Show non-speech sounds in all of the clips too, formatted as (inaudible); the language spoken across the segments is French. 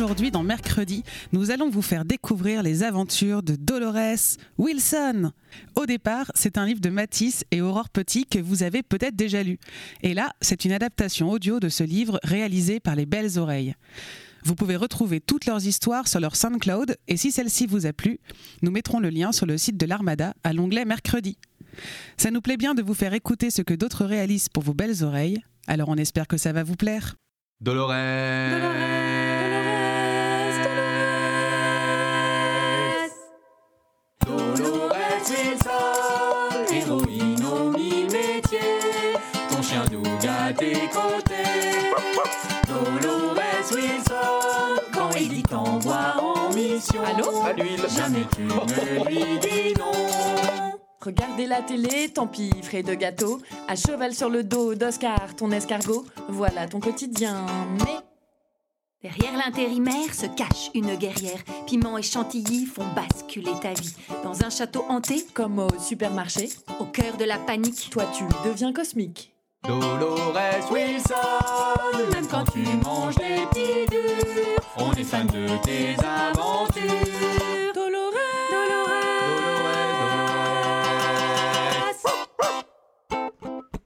Aujourd'hui, dans Mercredi, nous allons vous faire découvrir les aventures de Dolores Wilson. Au départ, c'est un livre de Matisse et Aurore Petit que vous avez peut-être déjà lu. Et là, c'est une adaptation audio de ce livre réalisé par les Belles Oreilles. Vous pouvez retrouver toutes leurs histoires sur leur SoundCloud et si celle-ci vous a plu, nous mettrons le lien sur le site de l'Armada à l'onglet Mercredi. Ça nous plaît bien de vous faire écouter ce que d'autres réalisent pour vos belles oreilles, alors on espère que ça va vous plaire. Dolores. Dolores Héroïne aux mille métiers, ton chien doux à tes côtés. Dolores Wilson, quand Eddie t'envoie en mission, Allô à l'huile, jamais tu ne lui dis non. Regardez la télé, tant pis, frais de gâteau. À cheval sur le dos d'Oscar, ton escargot. Voilà ton quotidien. Mais Derrière l'intérimaire se cache une guerrière. Piment et chantilly font basculer ta vie. Dans un château hanté, comme au supermarché, au cœur de la panique, toi tu deviens cosmique. Dolores Wilson, même quand tu manges des petits durs, on est fan de tes aventures. Dolores,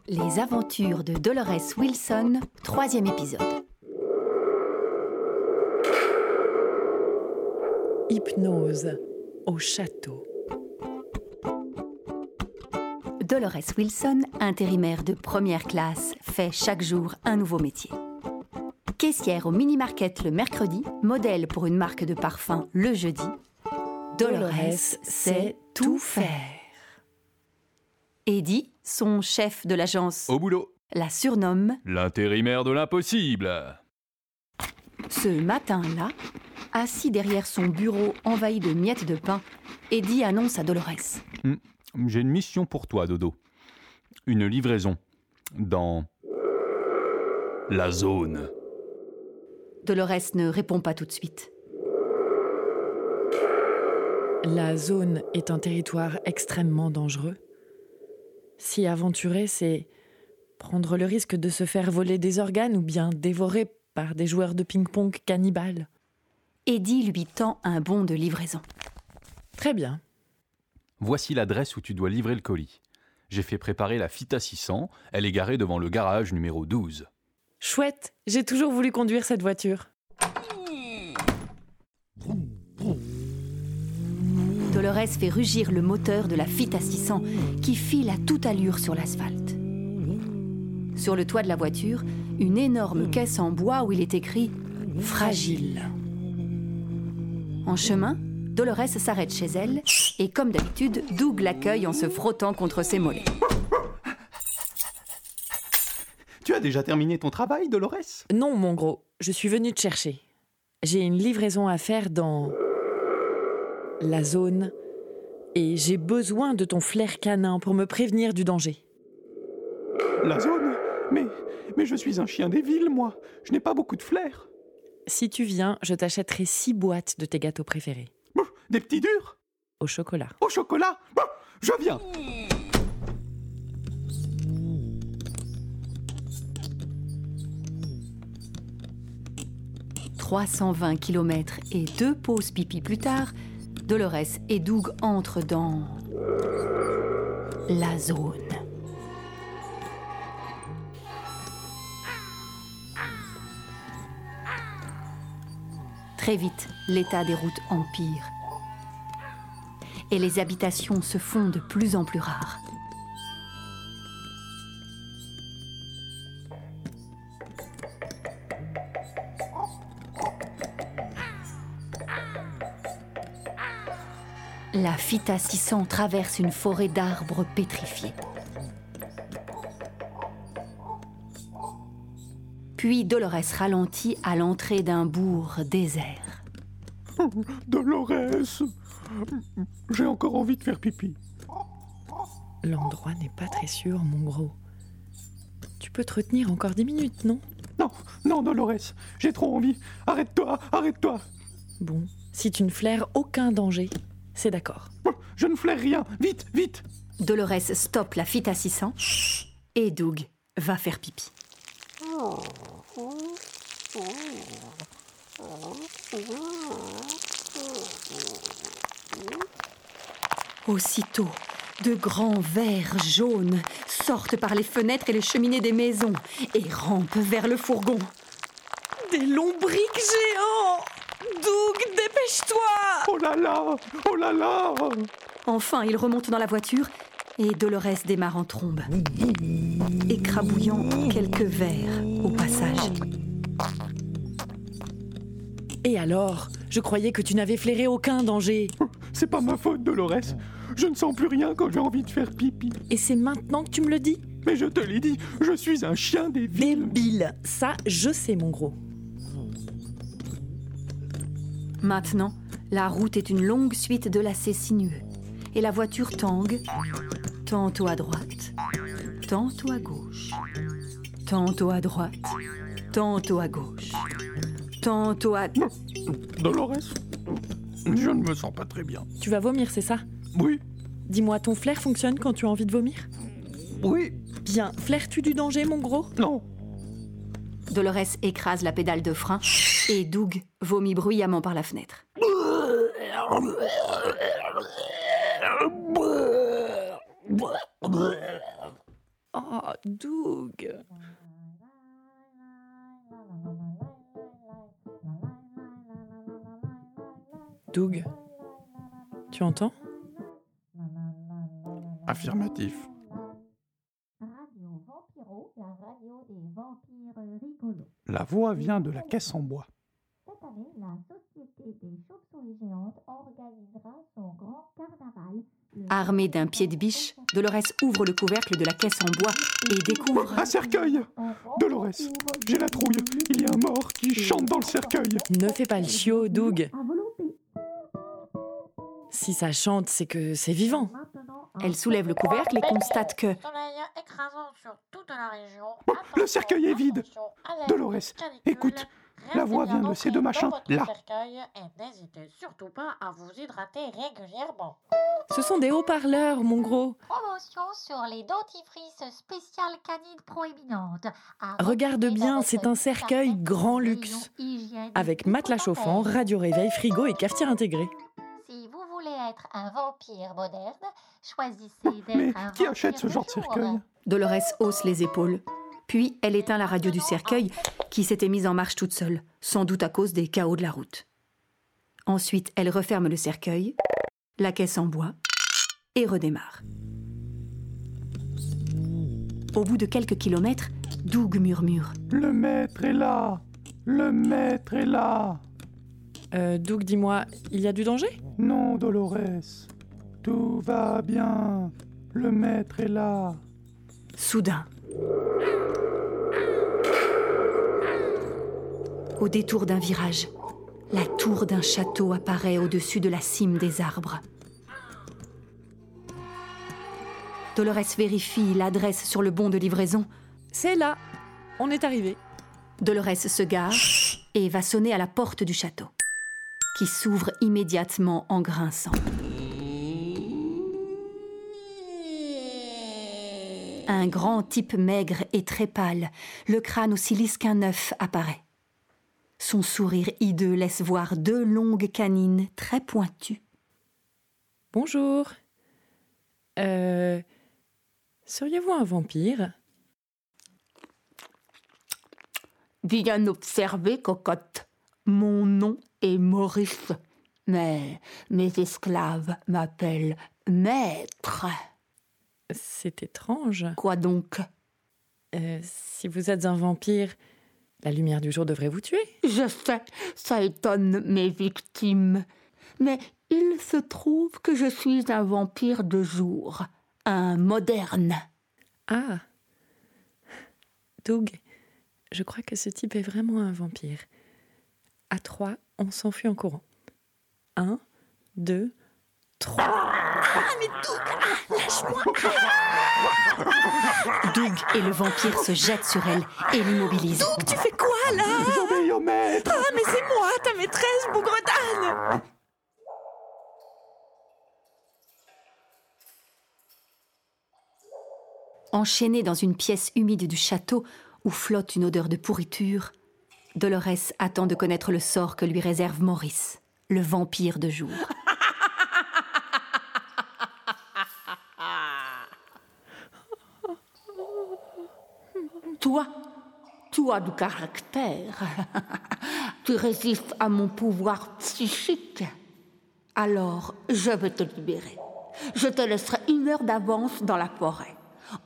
Les aventures de Dolores Wilson, troisième épisode. Hypnose au château. Dolores Wilson, intérimaire de première classe, fait chaque jour un nouveau métier. Caissière au mini-market le mercredi, modèle pour une marque de parfum le jeudi, Dolores sait tout faire. Eddie, son chef de l'agence, Au boulot. la surnomme L'intérimaire de l'impossible. Ce matin-là, assis derrière son bureau envahi de miettes de pain, Eddie annonce à Dolores. J'ai une mission pour toi, Dodo. Une livraison. Dans. La zone. Dolores ne répond pas tout de suite. La zone est un territoire extrêmement dangereux. S'y aventurer, c'est prendre le risque de se faire voler des organes ou bien dévorer par des joueurs de ping-pong cannibales. Eddie lui tend un bon de livraison. Très bien. Voici l'adresse où tu dois livrer le colis. J'ai fait préparer la Fita 600. Elle est garée devant le garage numéro 12. Chouette, j'ai toujours voulu conduire cette voiture. Dolores fait rugir le moteur de la Fit à 600 qui file à toute allure sur l'asphalte. Sur le toit de la voiture, une énorme caisse en bois où il est écrit Fragile. En chemin, Dolores s'arrête chez elle et, comme d'habitude, Doug l'accueille en se frottant contre ses mollets. Tu as déjà terminé ton travail, Dolores? Non, mon gros, je suis venue te chercher. J'ai une livraison à faire dans la zone et j'ai besoin de ton flair canin pour me prévenir du danger. La zone? Mais. Mais je suis un chien des villes, moi. Je n'ai pas beaucoup de flair. Si tu viens, je t'achèterai six boîtes de tes gâteaux préférés. Des petits durs? Au chocolat. Au chocolat? Je viens 320 km et deux pauses pipi plus tard, Dolores et Doug entrent dans la zone. Très vite, l'état des routes empire. Et les habitations se font de plus en plus rares. La Fita 600 traverse une forêt d'arbres pétrifiés. Puis Dolores ralentit à l'entrée d'un bourg désert. (laughs) Dolores, j'ai encore envie de faire pipi. L'endroit n'est pas très sûr, mon gros. Tu peux te retenir encore dix minutes, non? Non, non, Dolores, j'ai trop envie. Arrête-toi, arrête-toi. Bon, si tu ne flaires aucun danger, c'est d'accord. Je ne flaire rien. Vite, vite. Dolores stoppe la Fita 600 et Doug va faire pipi. Aussitôt, de grands vers jaunes sortent par les fenêtres et les cheminées des maisons et rampent vers le fourgon. Des lombriques géants Doug, dépêche-toi Oh là là, oh là là. Enfin, il remonte dans la voiture et Dolores démarre en trombe, écrabouillant quelques vers au passage. Et alors Je croyais que tu n'avais flairé aucun danger. C'est pas ma faute, Dolores. Je ne sens plus rien quand j'ai envie de faire pipi. Et c'est maintenant que tu me le dis? Mais je te l'ai dit, je suis un chien des villes. Débile Ça, je sais, mon gros. Maintenant, la route est une longue suite de lacets sinueux et la voiture tangue tantôt à droite, tantôt à gauche, tantôt à droite, tantôt à gauche, tantôt à... Dolores, je ne me sens pas très bien. Tu vas vomir, c'est ça? Oui, Dis-moi, ton flair fonctionne quand tu as envie de vomir? Oui, Bien, flaires-tu du danger, mon gros? Non. Dolores écrase la pédale de frein et Doug vomit bruyamment par la fenêtre. (laughs) Oh, Doug Doug, tu entends? Affirmatif. La voix vient de la caisse en bois. Cette année, la Société des chauves-souris géantes organisera son grand carnaval. Le Armée d'un pied de biche, Dolores ouvre le couvercle de la caisse en bois et découvre... Un cercueil Dolores, j'ai la trouille. Il y a un mort qui chante dans le cercueil. Ne fais pas le chiot, Doug. Si ça chante, c'est que c'est vivant. Elle soulève le couvercle et constate que... Bon, le cercueil est vide. Dolores, écoute, la voix vient de ces deux machins, là. cercueil et n'hésitez surtout pas à vous hydrater régulièrement. Ce sont des haut-parleurs, mon gros. Promotion sur les dentifrices spéciales canines proéminentes. Regarde bien, c'est un cercueil grand luxe. Avec matelas chauffant, radio réveil, frigo et cafetière intégrée. Si vous voulez être un vampire moderne, choisissez d'être Mais un qui achète ce genre de cercueil? Dolores hausse les épaules. Puis elle éteint la radio du cercueil qui s'était mise en marche toute seule, sans doute à cause des chaos de la route. Ensuite, elle referme le cercueil, la caisse en bois et redémarre. Au bout de quelques kilomètres, Doug murmure. Le maître est là. Le maître est là. Euh, Doug, dis-moi, il y a du danger? Non, Dolores. Tout va bien. Le maître est là. Soudain, au détour d'un virage, la tour d'un château apparaît au-dessus de la cime des arbres. Dolores vérifie l'adresse sur le bon de livraison. C'est là. On est arrivé. Dolores se gare et va sonner à la porte du château, qui s'ouvre immédiatement en grinçant. Un grand type maigre et très pâle, le crâne aussi lisse qu'un œuf, apparaît. Son sourire hideux laisse voir deux longues canines très pointues. Bonjour. Euh. Seriez-vous un vampire? Bien observé, cocotte. Mon nom est Maurice, mais mes esclaves m'appellent maître. C'est étrange. Quoi donc? Euh, si vous êtes un vampire, la lumière du jour devrait vous tuer. Je sais, ça étonne mes victimes. Mais Il se trouve que je suis un vampire de jour, un moderne. Ah Doug, je crois que ce type est vraiment un vampire. À trois, on s'enfuit en courant. Un, deux, Ah, mais Doug, ah, lâche-moi. Doug et le vampire se jettent sur elle et l'immobilisent. Doug, tu fais quoi là? J'obéis au maître. Ah, mais c'est moi, ta maîtresse, bougre d'âne Enchaînée dans une pièce humide du château où flotte une odeur de pourriture, Dolores attend de connaître le sort que lui réserve Maurice, le vampire de jour. Toi, du caractère. (laughs) tu résistes à mon pouvoir psychique. Alors, je vais te libérer. Je te laisserai une heure d'avance dans la forêt.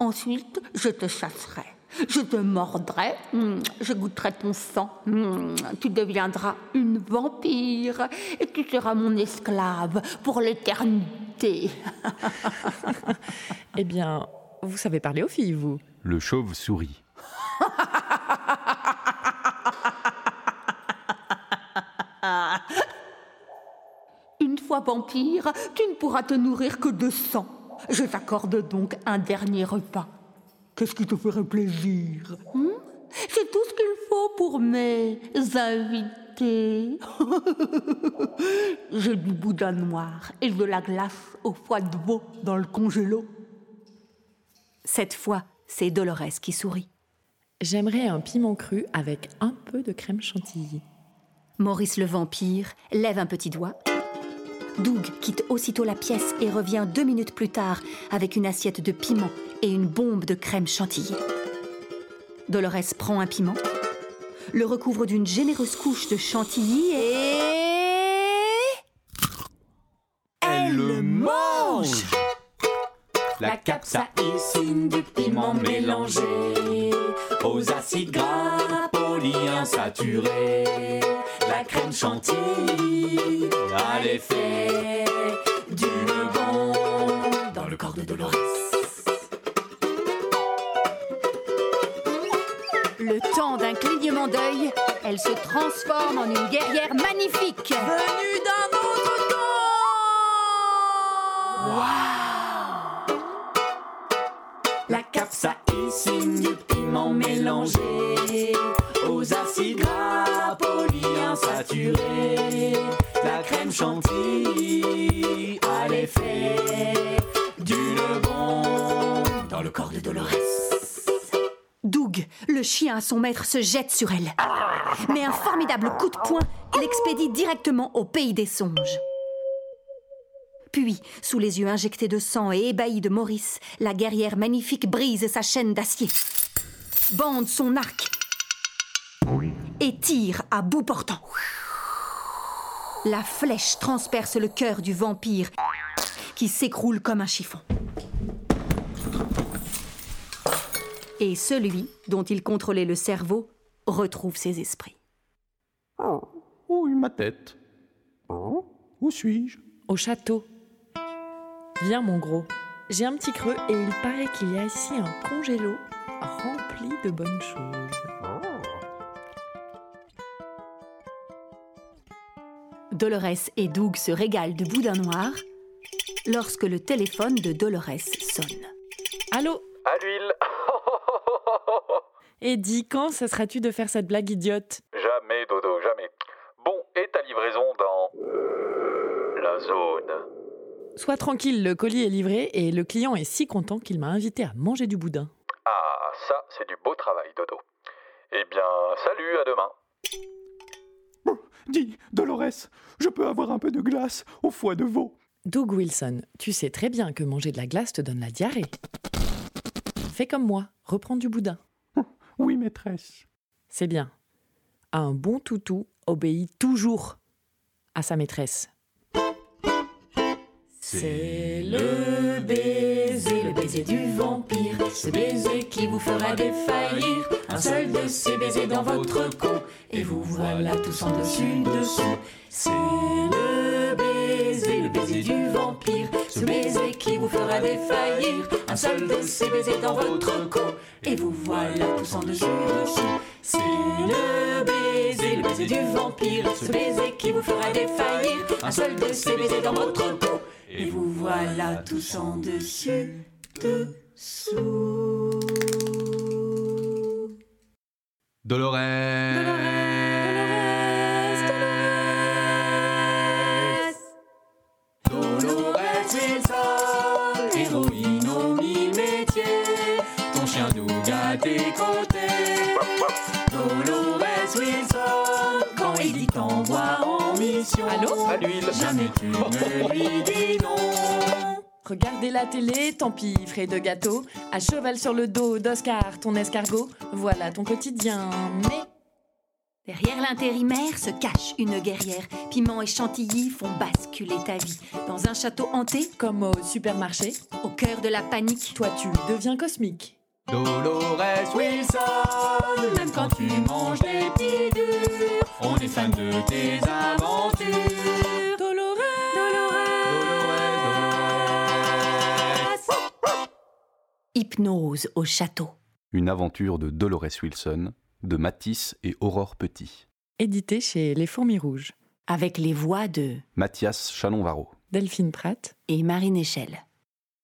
Ensuite, je te chasserai. Je te mordrai, mm, je goûterai ton sang. Mm, Tu deviendras une vampire et tu seras mon esclave pour l'éternité. (laughs) Eh bien, vous savez parler aux filles, vous Le chauve sourit. Vampire, tu ne pourras te nourrir que de sang. Je t'accorde donc un dernier repas. Qu'est-ce qui te ferait plaisir? Hmm? C'est tout ce qu'il faut pour mes invités. (laughs) J'ai du boudin noir et de la glace au foie de veau dans le congélo. Cette fois, c'est Dolores qui sourit. J'aimerais un piment cru avec un peu de crème chantilly. Maurice le vampire lève un petit doigt. Doug quitte aussitôt la pièce et revient deux minutes plus tard avec une assiette de piment et une bombe de crème chantilly. Dolores prend un piment, le recouvre d'une généreuse couche de chantilly et... Elle le mange La capsaïcine du piment mélangé aux acides gras polyinsaturés. La crème chantilly a l'effet du bon dans le corps de Dolores. Le temps d'un clignement d'œil, elle se transforme en une guerrière magnifique. Venue d'un dans le corps de Dolores. Doug, le chien à son maître, se jette sur elle. Mais un formidable coup de poing l'expédie directement au pays des songes. Puis, sous les yeux injectés de sang et ébahis de Maurice, la guerrière magnifique brise sa chaîne d'acier, bande son arc et tire à bout portant. La flèche transperce le cœur du vampire qui s'écroule comme un chiffon. Et celui dont il contrôlait le cerveau retrouve ses esprits. Oui, ma tête? Où suis-je? Au château. Viens, mon gros. J'ai un petit creux et il paraît qu'il y a ici un congélo rempli de bonnes choses. Dolores et Doug se régalent de boudin noir lorsque le téléphone de Dolores sonne. Allô? À l'huile Et dis, quand cesseras-tu de faire cette blague idiote? Jamais, Dodo, jamais. Bon, et ta livraison dans la zone Sois tranquille, le colis est livré et le client est si content qu'il m'a invité à manger du boudin. Ah, ça, c'est du beau travail, Dodo. Eh bien, salut, à demain. Dis, Dolores, je peux avoir un peu de glace au foie de veau Doug Wilson, tu sais très bien que manger de la glace te donne la diarrhée. Fais comme moi, reprends du boudin. Oui, maîtresse. C'est bien. Un bon toutou obéit toujours à sa maîtresse. C'est le baiser, le baiser du vampire, ce baiser qui vous fera défaillir. Un seul de ces baisers dans votre cou, et vous voilà tous en dessus dessous. C'est le baiser, le du vampire, ce baiser qui vous fera défaillir. Un seul de ces baisers dans votre cou, et vous voilà tous en dessus dessous. C'est le baiser, le baiser du vampire, ce baiser qui vous fera défaillir. Un seul de ces baisers dans votre cou, et vous voilà tous en dessus dessous. Dolores. Dolores À l'huile. jamais tu ne lui dis non. Regardez la télé, tant pis, frais de gâteau. À cheval sur le dos d'Oscar, ton escargot. Voilà ton quotidien. Mais Derrière l'intérimaire se cache une guerrière. Piment et chantilly font basculer ta vie. Dans un château hanté, comme au supermarché, au cœur de la panique, toi tu deviens cosmique. Dolores Wilson, même quand tu manges des petits durs, on est fan de tes aventures. Dolores, Dolores, Hypnose au château. Une aventure de Dolores Wilson, de Matisse et Aurore Petit. Édité chez Les Fourmis Rouges. Avec les voix de Mathias Chalon-Varro, Delphine Pratt et Marine Echelle.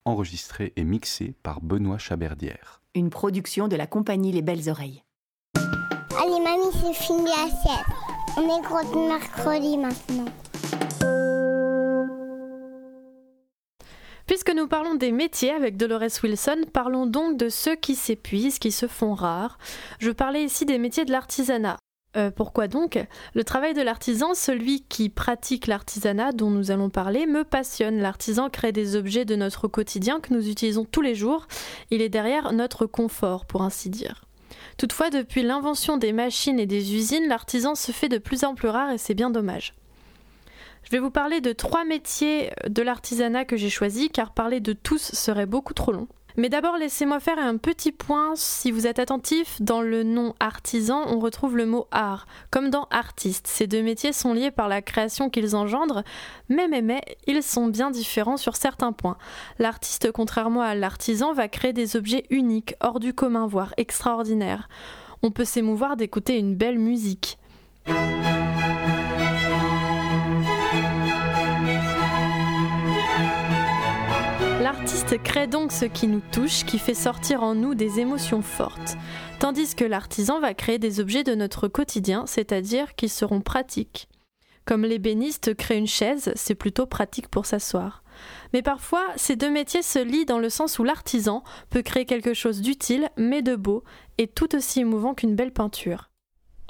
Enregistré et mixé par Benoît Chaberdière. Une production de la compagnie Les Belles Oreilles. Allez, mamie, c'est fini à 7 mes grottes mercredi maintenant. Puisque nous parlons des métiers avec Dolores Wilson, parlons donc de ceux qui s'épuisent, qui se font rares. Je parlais ici des métiers de l'artisanat. Euh, pourquoi donc? Le travail de l'artisan, celui qui pratique l'artisanat dont nous allons parler, me passionne. L'artisan crée des objets de notre quotidien que nous utilisons tous les jours. Il est derrière notre confort, pour ainsi dire. Toutefois, depuis l'invention des machines et des usines, l'artisan se fait de plus en plus rare et c'est bien dommage. Je vais vous parler de trois métiers de l'artisanat que j'ai choisis, car parler de tous serait beaucoup trop long. Mais d'abord, laissez-moi faire un petit point. Si vous êtes attentif, dans le nom artisan, on retrouve le mot art, comme dans artiste. Ces deux métiers sont liés par la création qu'ils engendrent, mais, mais, mais, ils sont bien différents sur certains points. L'artiste, contrairement à l'artisan, va créer des objets uniques, hors du commun, voire extraordinaires. On peut s'émouvoir d'écouter une belle musique. L'artiste crée donc ce qui nous touche, qui fait sortir en nous des émotions fortes, tandis que l'artisan va créer des objets de notre quotidien, c'est-à-dire qui seront pratiques. Comme l'ébéniste crée une chaise, c'est plutôt pratique pour s'asseoir. Mais parfois, ces deux métiers se lient dans le sens où l'artisan peut créer quelque chose d'utile, mais de beau, et tout aussi émouvant qu'une belle peinture.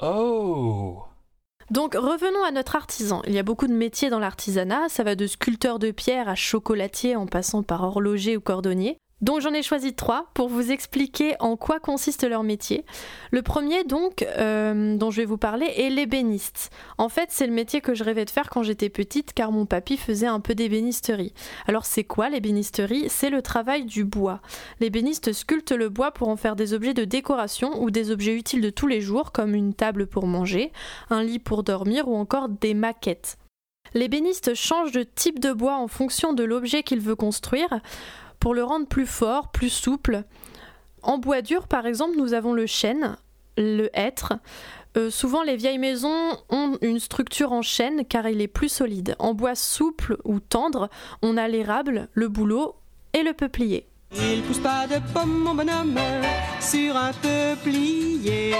Oh donc revenons à notre artisan. Il y a beaucoup de métiers dans l'artisanat, ça va de sculpteur de pierre à chocolatier en passant par horloger ou cordonnier. Donc j'en ai choisi trois pour vous expliquer en quoi consiste leur métier. Le premier donc euh, dont je vais vous parler est l'ébéniste. En fait c'est le métier que je rêvais de faire quand j'étais petite car mon papy faisait un peu d'ébénisterie. Alors c'est quoi l'ébénisterie? C'est le travail du bois. L'ébéniste sculpte le bois pour en faire des objets de décoration ou des objets utiles de tous les jours comme une table pour manger, un lit pour dormir ou encore des maquettes. L'ébéniste change de type de bois en fonction de l'objet qu'il veut construire pour le rendre plus fort, plus souple. En bois dur, par exemple, nous avons le chêne, le hêtre. Euh, souvent, les vieilles maisons ont une structure en chêne car il est plus solide. En bois souple ou tendre, on a l'érable, le bouleau et le peuplier. Il pousse pas de mon bonhomme, sur un peuplier.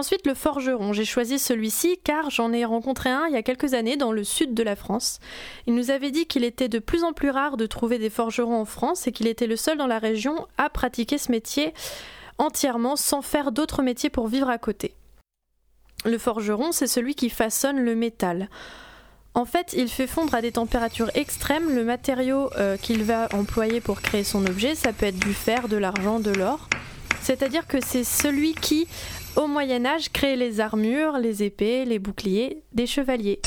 Ensuite, le forgeron. J'ai choisi celui-ci car j'en ai rencontré un il y a quelques années dans le sud de la France. Il nous avait dit qu'il était de plus en plus rare de trouver des forgerons en France et qu'il était le seul dans la région à pratiquer ce métier entièrement sans faire d'autres métiers pour vivre à côté. Le forgeron, c'est celui qui façonne le métal. En fait, il fait fondre à des températures extrêmes le matériau euh, qu'il va employer pour créer son objet. Ça peut être du fer, de l'argent, de l'or. C'est-à-dire que c'est celui qui, au Moyen Âge, crée les armures, les épées, les boucliers des chevaliers.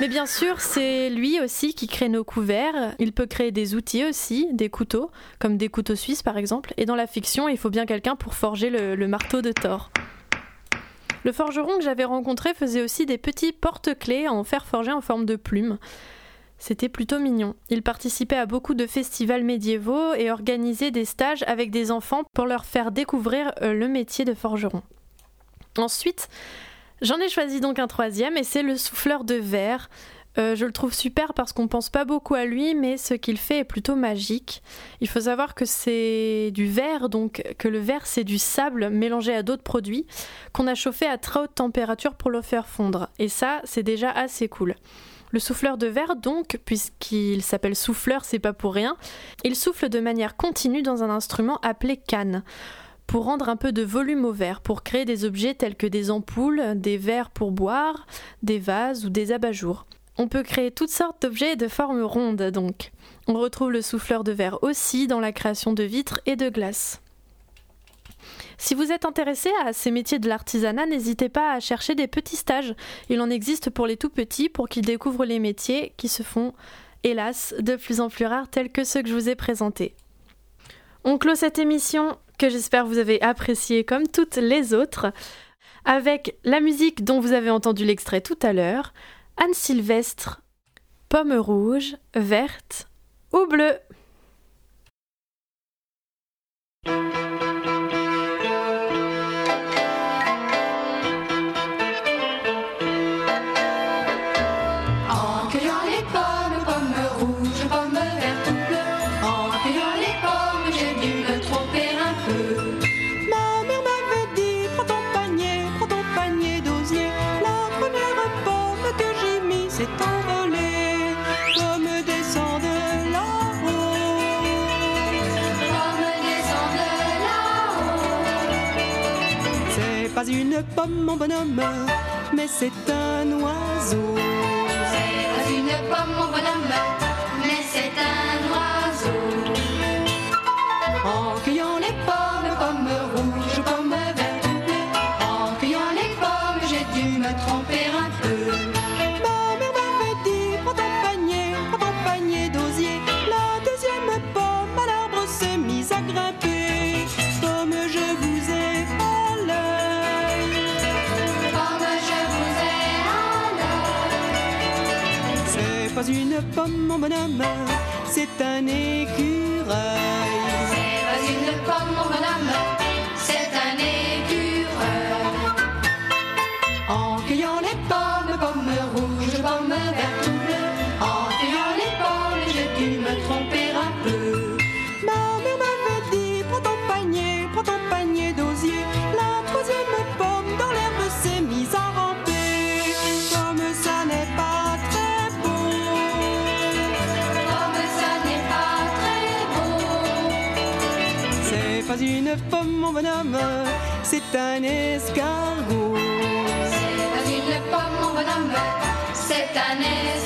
Mais bien sûr, c'est lui aussi qui crée nos couverts. Il peut créer des outils aussi, des couteaux, comme des couteaux suisses par exemple. Et dans la fiction, il faut bien quelqu'un pour forger le, marteau de Thor. Le forgeron que j'avais rencontré faisait aussi des petits porte-clés en fer forgé en forme de plume. C'était plutôt mignon. Il participait à beaucoup de festivals médiévaux et organisait des stages avec des enfants pour leur faire découvrir euh, le métier de forgeron. Ensuite, j'en ai choisi donc un troisième et c'est le souffleur de verre. Euh, je le trouve super parce qu'on pense pas beaucoup à lui, mais ce qu'il fait est plutôt magique. Il faut savoir que c'est du verre, donc que le verre c'est du sable mélangé à d'autres produits qu'on a chauffé à très haute température pour le faire fondre. Et ça, c'est déjà assez cool. Le souffleur de verre, donc, puisqu'il s'appelle souffleur, c'est pas pour rien, il souffle de manière continue dans un instrument appelé canne pour rendre un peu de volume au verre, pour créer des objets tels que des ampoules, des verres pour boire, des vases ou des abat-jours. On peut créer toutes sortes d'objets de forme ronde donc. On retrouve le souffleur de verre aussi dans la création de vitres et de glaces. Si vous êtes intéressé à ces métiers de l'artisanat, n'hésitez pas à chercher des petits stages. Il en existe pour les tout petits pour qu'ils découvrent les métiers qui se font, hélas, de plus en plus rares tels que ceux que je vous ai présentés. On clôt cette émission que j'espère vous avez appréciée comme toutes les autres avec la musique dont vous avez entendu l'extrait tout à l'heure, Anne Sylvestre, Pomme rouge, verte ou bleue. Une pomme, mon bonhomme, mais c'est un oiseau. comme mon bonhomme. Mon bonhomme, c'est un escargot. C'est pas une pomme, mon bonhomme, c'est un escargot.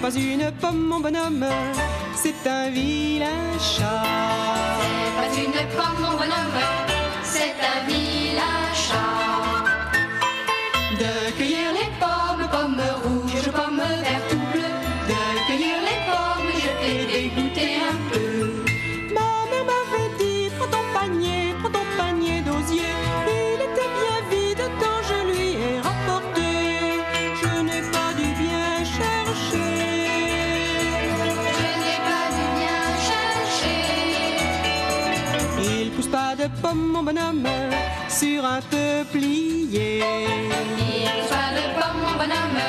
Pas une pomme, mon bonhomme, c'est un vilain chat. C'est pas une pomme, mon bonhomme, c'est un vilain chat. De cueillir pomme, mon bonhomme, sur un peuplier. Il y a une de pomme, mon bonhomme,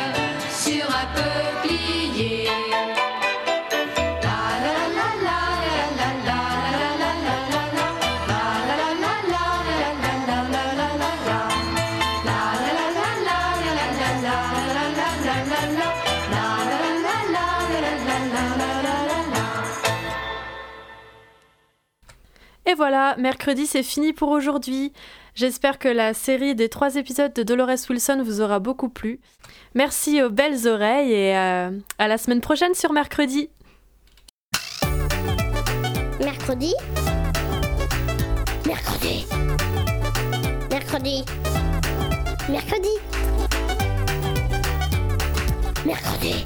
sur un peuplier. Voilà, mercredi c'est fini pour aujourd'hui. J'espère que la série des trois épisodes de Dolores Wilson vous aura beaucoup plu. Merci aux belles oreilles et euh, à la semaine prochaine sur mercredi. Mercredi? Mercredi Mercredi Mercredi Mercredi